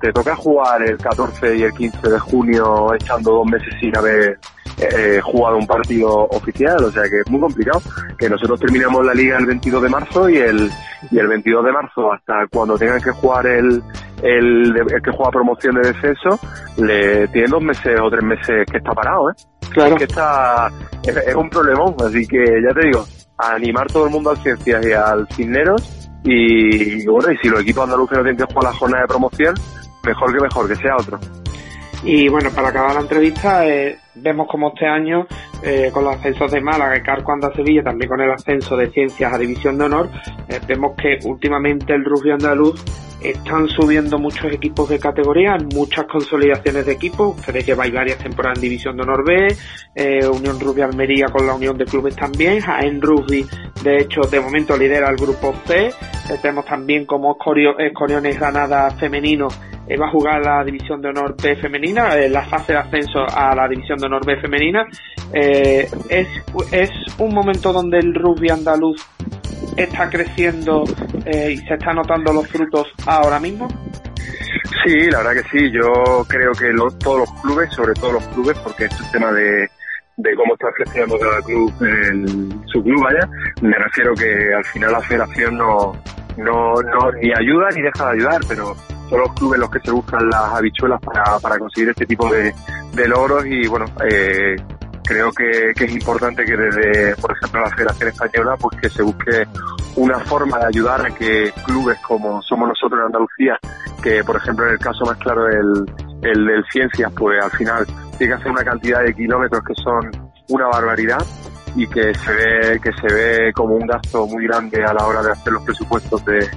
te toca jugar el 14 y el 15 de junio echando dos meses sin haber eh, jugado un partido oficial, o sea que es muy complicado. Que nosotros terminamos la liga el 22 de marzo y el, y el 22 de marzo hasta cuando tengan que jugar el, el, que juega promoción de descenso, le tienen dos meses o tres meses que está parado, ¿eh? Claro. Es que está, es, es un problemón, así que ya te digo, a animar todo el mundo al Ciencias y al Cisneros y bueno, y si los equipos andaluces no tienen que jugar la jornada de promoción, mejor que mejor, que sea otro. Y bueno, para acabar la entrevista, eh, vemos como este año, eh, con los ascensos de Málaga y Carco anda Sevilla, también con el ascenso de Ciencias a División de Honor, eh, vemos que últimamente el rugby andaluz están subiendo muchos equipos de categoría, muchas consolidaciones de equipos. Ustedes lleváis varias temporadas en División de Honor B, eh, Unión Rugby Almería con la Unión de Clubes también, Jaén Rugby, de hecho, de momento lidera el grupo C. Tenemos también como Escorio, Escoriones Granada femenino, eh, va a jugar la División de Honor B femenina, eh, la fase de ascenso a la División de Honor B femenina. Eh, es, es un momento donde el rugby andaluz está creciendo eh, y se está notando los frutos ahora mismo? Sí, la verdad que sí. Yo creo que todos los clubes, sobre todo los clubes, porque es un tema de, de cómo está creciendo cada club en su club, vaya. Me refiero que al final la federación no, no, no ni ayuda ni deja de ayudar, pero son los clubes los que se buscan las habichuelas para, para conseguir este tipo de, de logros y bueno, eh, creo que, que es importante que desde, por ejemplo, la Federación Española, pues que se busque una forma de ayudar a que clubes como somos nosotros en Andalucía, que por ejemplo en el caso más claro el, el del Ciencias, pues al final tiene que hacer una cantidad de kilómetros que son una barbaridad y que se ve que se ve como un gasto muy grande a la hora de hacer los presupuestos de,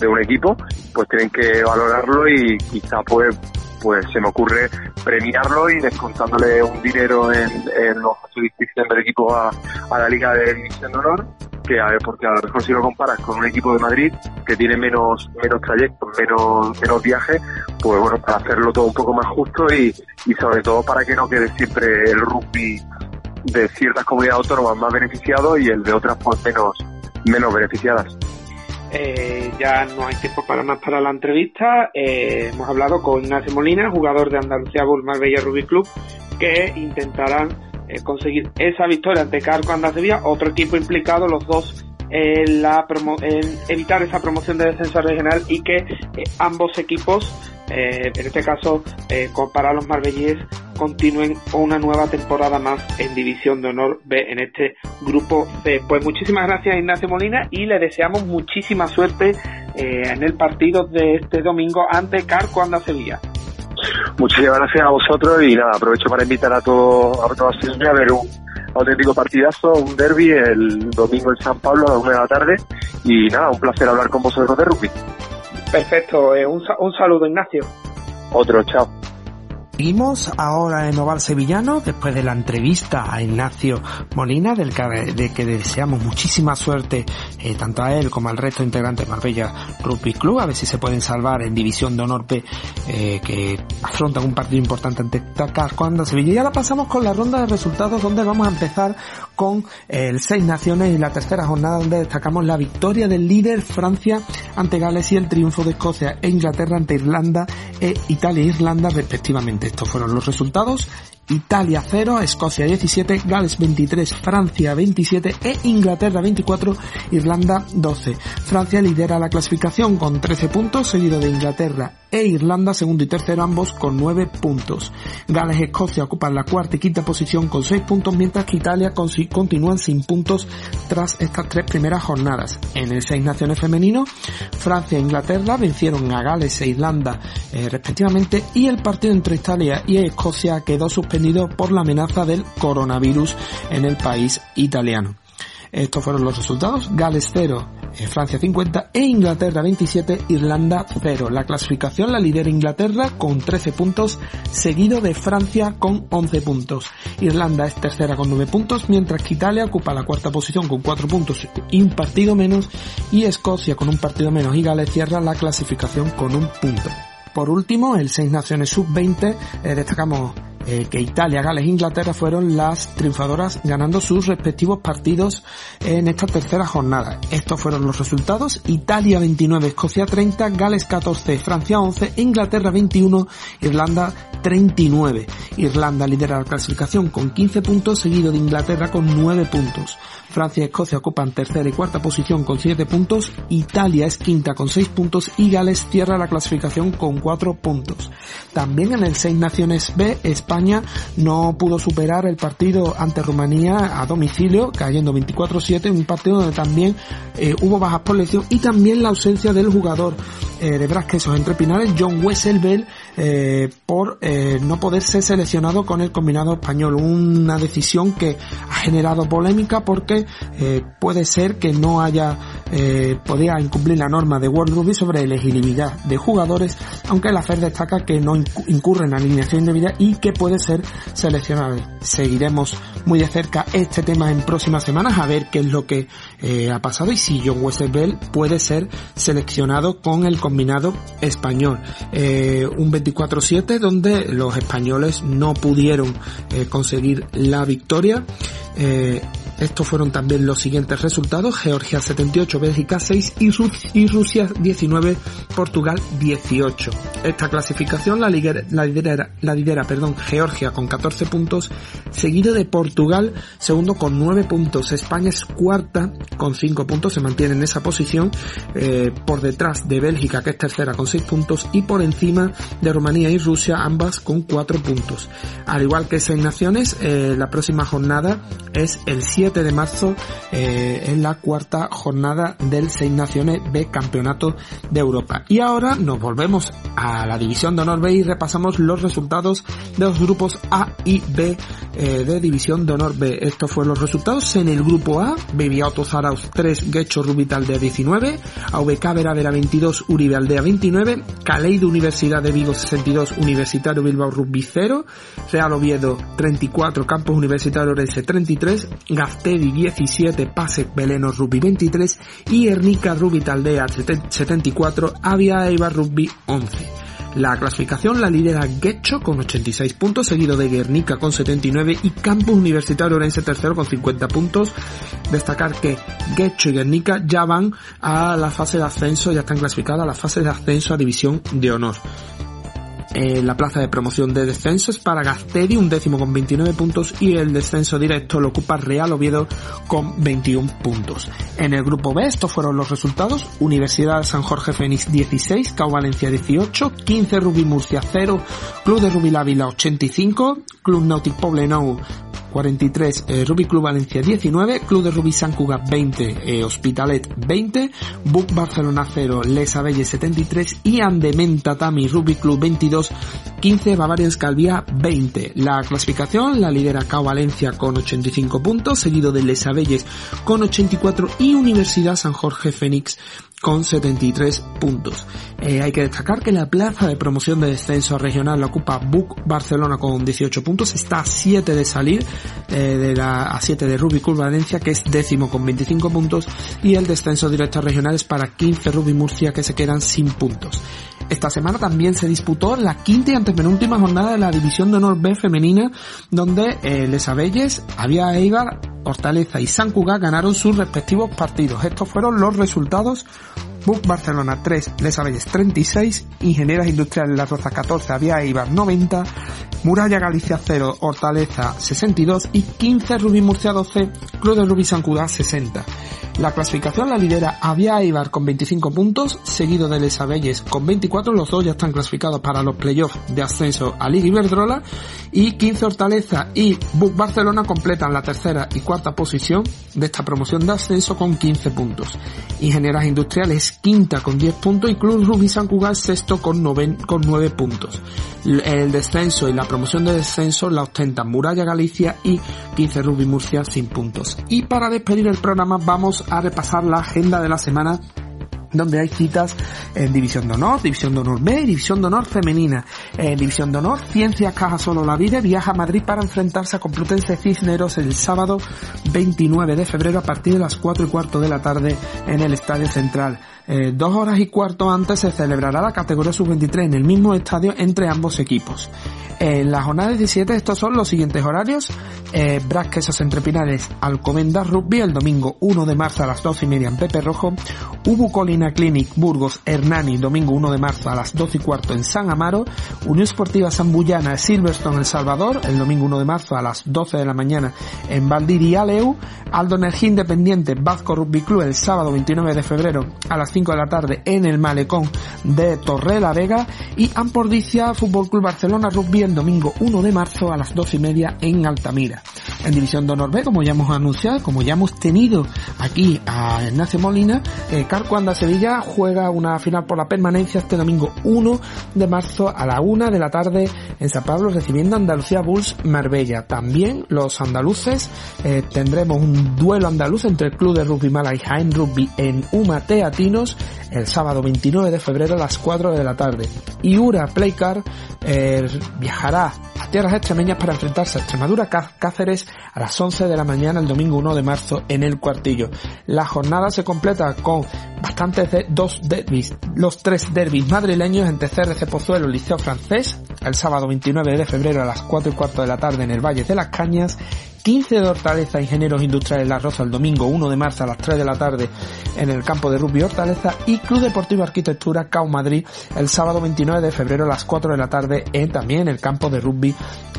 de un equipo, pues tienen que valorarlo y quizá pues pues se me ocurre premiarlo y descontándole un dinero en, en los gastos del equipo a, a la Liga de División de Honor, que a porque a lo mejor si lo comparas con un equipo de Madrid que tiene menos menos trayectos, menos, menos viajes, pues bueno, para hacerlo todo un poco más justo y, y sobre todo para que no quede siempre el rugby de ciertas comunidades autónomas más beneficiado y el de otras pues menos, menos beneficiadas. Eh, ya no hay tiempo para más para la entrevista. Eh, hemos hablado con Ignacio Molina, jugador de Andalucía Bull Marbella Rugby Club, que intentarán eh, conseguir esa victoria ante Carco Anda Sevilla, otro equipo implicado, los dos en, la promo- en evitar esa promoción de descenso regional y que eh, ambos equipos, eh, en este caso eh, para los marbellíes, continúen una nueva temporada más en División de Honor B en este grupo C. Pues muchísimas gracias Ignacio Molina y le deseamos muchísima suerte en el partido de este domingo ante Carco Anda Sevilla. Muchísimas gracias a vosotros y nada, aprovecho para invitar a todos a toda a ver un auténtico partidazo, un derby el domingo en San Pablo a las 1 de la tarde y nada, un placer hablar con vosotros de rugby. Perfecto, eh, un saludo Ignacio. Otro, chao. Seguimos ahora en Oval Sevillano, después de la entrevista a Ignacio Molina, del que, de que deseamos muchísima suerte eh, tanto a él como al resto de integrantes Marbella Rugby Club, a ver si se pueden salvar en División de Honor B, eh, que afrontan un partido importante ante Carco Anda Sevilla. Y ahora pasamos con la ronda de resultados, donde vamos a empezar con el Seis Naciones y la tercera jornada, donde destacamos la victoria del líder Francia ante Gales y el triunfo de Escocia e Inglaterra ante Irlanda e Italia e Irlanda respectivamente. Estos fueron los resultados. Italia 0, Escocia 17, Gales 23, Francia 27 e Inglaterra 24, Irlanda 12. Francia lidera la clasificación con 13 puntos, seguido de Inglaterra e Irlanda segundo y tercero ambos con 9 puntos. Gales y Escocia ocupan la cuarta y quinta posición con 6 puntos, mientras que Italia continúan sin puntos tras estas tres primeras jornadas. En el Seis Naciones femenino, Francia e Inglaterra vencieron a Gales e Irlanda eh, respectivamente y el partido entre Italia y Escocia quedó suspendido por la amenaza del coronavirus en el país italiano. Estos fueron los resultados. Gales 0, eh, Francia 50 e Inglaterra 27, Irlanda 0. La clasificación la lidera Inglaterra con 13 puntos, seguido de Francia con 11 puntos. Irlanda es tercera con 9 puntos, mientras que Italia ocupa la cuarta posición con 4 puntos y un partido menos, y Escocia con un partido menos y Gales cierra la clasificación con un punto. Por último, el Seis Naciones Sub-20, eh, destacamos eh, que Italia, Gales e Inglaterra fueron las triunfadoras ganando sus respectivos partidos en esta tercera jornada. Estos fueron los resultados. Italia 29, Escocia 30, Gales 14, Francia 11, Inglaterra 21, Irlanda 39. Irlanda lidera la clasificación con 15 puntos, seguido de Inglaterra con 9 puntos. Francia y Escocia ocupan tercera y cuarta posición con 7 puntos, Italia es quinta con 6 puntos y Gales cierra la clasificación con 4 puntos. También en el Seis Naciones B, España no pudo superar el partido ante Rumanía a domicilio, cayendo 24-7, un partido donde también eh, hubo bajas por lesión y también la ausencia del jugador eh, de Brasquesos entre Pinares, John Wesselbel, eh, por eh, no poder ser seleccionado con el combinado español. Una decisión que ha generado polémica porque eh, puede ser que no haya podía incumplir la norma de World Rugby sobre elegibilidad de jugadores, aunque la FED destaca que no incurre en alineación indebida y que puede ser seleccionado. Seguiremos muy de cerca este tema en próximas semanas a ver qué es lo que ha pasado y si John Westerveld puede ser seleccionado con el combinado español. Eh, un 24-7 donde los españoles no pudieron eh, conseguir la victoria. Eh, estos fueron también los siguientes resultados. Georgia 78, Bélgica 6 y, Rusia 19, Portugal 18. Esta clasificación la lidera, la lidera, la lidera perdón, Georgia con 14 puntos, seguido de Portugal, segundo con 9 puntos. España es cuarta con 5 puntos, se mantiene en esa posición, eh, por detrás de Bélgica que es tercera con 6 puntos y por encima de Rumanía y Rusia, ambas con 4 puntos. Al igual que seis naciones, eh, la próxima jornada es el 7 de marzo eh, en la cuarta jornada del Seis Naciones B Campeonato de Europa. Y ahora nos volvemos a la División de Honor B y repasamos los resultados de los grupos A y B eh, de División de Honor B. Estos fueron los resultados en el grupo A, Baby Auto Zarauz 3, Guecho Rubital de 19, AVK Vera Vera 22, Uribe Aldea 29, Caleido Universidad de Vigo 62, Universitario Bilbao Rugby 0, Real Oviedo 34, Campus Universitario Orense 33, Teddy 17, Pasek Beleno Rugby 23 y Ernica Rugby Taldea 74, Avia Eibar Rugby 11. La clasificación la lidera Getcho con 86 puntos, seguido de Guernica con 79 y Campus Universitario Orense tercero con 50 puntos. Destacar que Getcho y Guernica ya van a la fase de ascenso, ya están clasificadas a la fase de ascenso a División de Honor. Eh, la plaza de promoción de descenso es para Gastedi, un décimo con 29 puntos, y el descenso directo lo ocupa Real Oviedo con 21 puntos. En el grupo B, estos fueron los resultados. Universidad San Jorge Fénix 16, Cau Valencia 18, 15 Rubí Murcia 0, Club de Rubí Ávila 85, Club Nautic Poblenou 43, eh, Rugby Club Valencia 19, Club de Rugby San Cugat 20, eh, Hospitalet 20, Buc Barcelona 0, Les Abelles 73 y Andementa Tami Rugby Club 22, 15, Bavarian Scalvia 20. La clasificación la lidera Cao Valencia con 85 puntos, seguido de Les Abelles con 84 y Universidad San Jorge Fénix con 73 puntos. Eh, hay que destacar que la plaza de promoción de descenso regional la ocupa BUC Barcelona con 18 puntos, está a 7 de salir eh, de la, a 7 de Ruby Club Valencia que es décimo con 25 puntos y el descenso directo regional es para 15 Ruby Murcia que se quedan sin puntos. Esta semana también se disputó la quinta y antepenúltima jornada de la División de Honor B femenina, donde eh, Les Abelles, Avia Eibar, Hortaleza y San Cugat ganaron sus respectivos partidos. Estos fueron los resultados. Buc Barcelona 3, Les Abelles 36, Ingenieras Industriales La Roza 14, Avia Eibar 90, Muralla Galicia 0, Hortaleza 62 y 15 Rubí Murcia 12, Club de Rubí San Cugat 60. La clasificación la lidera Avia Eibar con 25 puntos, seguido de Les Abelles con 24. Los dos ya están clasificados para los playoffs de ascenso a Liga Iberdrola. Y 15 Hortaleza y Buc Barcelona completan la tercera y cuarta posición de esta promoción de ascenso con 15 puntos. Ingenieras Industriales quinta con 10 puntos y Club Rugby San Cugat sexto con, con 9 puntos. El descenso y la promoción de descenso la ostentan Muralla Galicia y 15 Rugby Murcia sin puntos. Y para despedir el programa vamos a repasar la agenda de la semana donde hay citas en División de Honor, División de Honor B y División de Honor Femenina. En División de Honor, Ciencias Caja Solo La Vida viaja a Madrid para enfrentarse a Complutense Cisneros el sábado 29 de febrero a partir de las 4 y cuarto de la tarde en el Estadio Central. Eh, dos horas y cuarto antes se celebrará la categoría sub-23 en el mismo estadio entre ambos equipos. En la jornada 17 estos son los siguientes horarios. Eh, Brasquesas Entre Pinares, Alcobendas Rugby el domingo 1 de marzo a las 12 y media en Pepe Rojo. Ubu Colina Clinic Burgos Hernani domingo 1 de marzo a las 12 y cuarto en San Amaro. Unión Sportiva Sambullana Silverstone El Salvador el domingo 1 de marzo a las 12 de la mañana en Valdir y Aleu. Aldo Energía Independiente Vasco Rugby Club el sábado 29 de febrero a las 5 de la tarde en el Malecón de Torre la Vega. Y Ampordicia Fútbol Club Barcelona Rugby el domingo 1 de marzo a las 12 y media en Altamira. En División de Honor B, como ya hemos anunciado, como ya hemos tenido aquí a Ignacio Molina, eh, Carcuanda Sevilla juega una final por la permanencia este domingo 1 de marzo a la 1 de la tarde en San Pablo recibiendo Andalucía Bulls Marbella. También los andaluces eh, tendremos un duelo andaluz entre el Club de Rugby Mala y Jaén Rugby en Uma Teatinos el sábado 29 de febrero a las 4 de la tarde. Y Ura Playcar eh, viajará a tierras extremeñas para enfrentarse a Extremadura Cáceres a las 11 de la mañana el domingo 1 de marzo en el cuartillo. La jornada se completa con bastantes de dos derbis, los tres derbis madrileños entre CRC Pozuelo y Liceo Francés, el sábado 29 de febrero a las 4 y cuarto de la tarde en el Valle de las Cañas 15 de Hortaleza Ingenieros Industriales La Rosa el domingo 1 de marzo a las 3 de la tarde en el campo de rugby Hortaleza y Club Deportivo Arquitectura CAU Madrid el sábado 29 de febrero a las 4 de la tarde en también el campo de rugby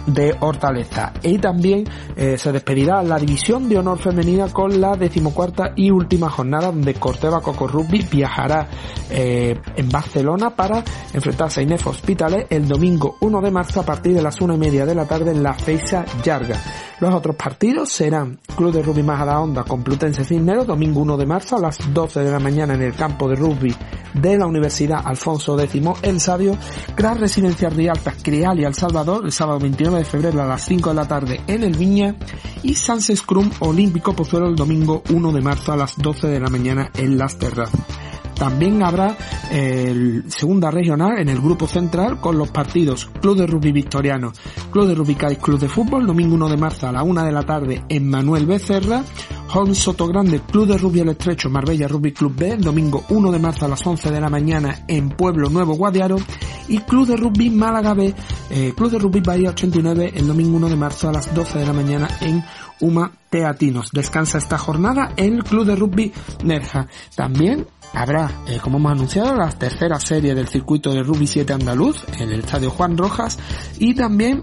de Hortaleza. Y también eh, se despedirá la división de honor femenina con la decimocuarta y última jornada donde Corteva Coco Rugby viajará eh, en Barcelona para enfrentarse a Inef Hospitales el domingo 1 de marzo a partir de las 1 y media de la tarde en la Feisa Yarga. Los otros partidos serán Club de Rugby Majada Onda Complutense Cisneros, domingo 1 de marzo a las 12 de la mañana en el campo de rugby de la Universidad Alfonso X El Sabio, Gran Residencia Rialta Crial y El Salvador, el sábado 29 de febrero a las 5 de la tarde en el Viña, y Sans Scrum Olímpico Pozuelo el domingo 1 de marzo a las 12 de la mañana en Las Terrazas. También habrá el segunda regional en el grupo central con los partidos Club de Rugby Victoriano, Club de Rugby Cádiz Club de Fútbol, domingo 1 de marzo a la 1 de la tarde en Manuel Becerra, Holmes Sotogrande Club de Rugby El Estrecho Marbella Rugby Club B, domingo 1 de marzo a las 11 de la mañana en Pueblo Nuevo Guadiaro, y Club de Rugby Málaga B, eh, Club de Rugby Bahía 89 el domingo 1 de marzo a las 12 de la mañana en Uma Teatinos. Descansa esta jornada el Club de Rugby Nerja. También habrá, eh, como hemos anunciado, la tercera serie del circuito de Rugby 7 andaluz en el Estadio Juan Rojas y también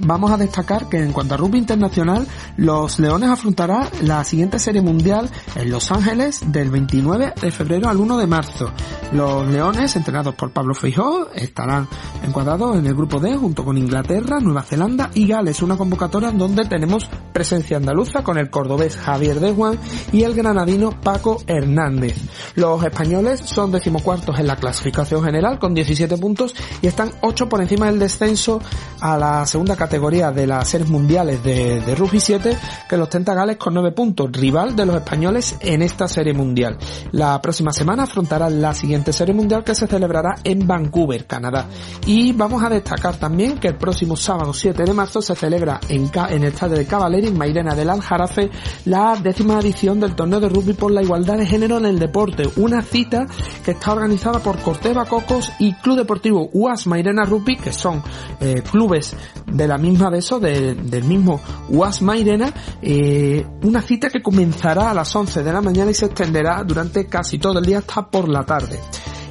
Vamos a destacar que en cuanto a rugby internacional, los Leones afrontará la siguiente serie mundial en Los Ángeles del 29 de febrero al 1 de marzo. Los Leones, entrenados por Pablo Feijó, estarán encuadrados en el grupo D junto con Inglaterra, Nueva Zelanda y Gales, una convocatoria donde tenemos presencia andaluza con el cordobés Javier de Juan y el granadino Paco Hernández. Los españoles son decimocuartos en la clasificación general con 17 puntos y están 8 por encima del descenso a la segunda categoría de las series mundiales de, Rugby 7 que los ostenta Gales con 9 puntos, rival de los españoles en esta serie mundial. La próxima semana afrontará la siguiente serie mundial que se celebrará en Vancouver, Canadá. Y vamos a destacar también que el próximo sábado 7 de marzo se celebra en, en el estadio de Cavaleria, en Mairena del Aljarafe, la décima edición del torneo de rugby por la igualdad de género en el deporte. Una cita que está organizada por Corteva Cocos y Club Deportivo UAS Mairena Rugby, que son eh, clubes de la misma de eso, del mismo UAS Mairena, eh, una cita que comenzará a las 11 de la mañana y se extenderá durante casi todo el día hasta por la tarde.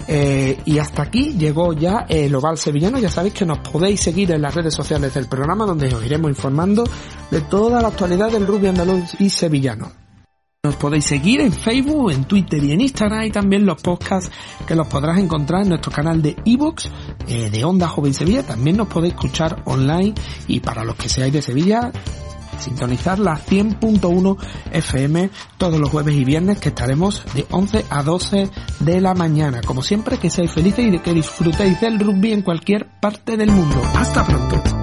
Eh, y hasta aquí llegó ya el Oval Sevillano. Ya sabéis que nos podéis seguir en las redes sociales del programa donde os iremos informando de toda la actualidad del rugby andaluz y sevillano. Nos podéis seguir en Facebook, en Twitter y en Instagram y también los podcasts que los podrás encontrar en nuestro canal de ebooks eh, de Onda Joven Sevilla. También nos podéis escuchar online y para los que seáis de Sevilla sintonizar la 100.1 FM todos los jueves y viernes que estaremos de 11 a 12 de la mañana. Como siempre, que seáis felices y que disfrutéis del rugby en cualquier parte del mundo. Hasta pronto.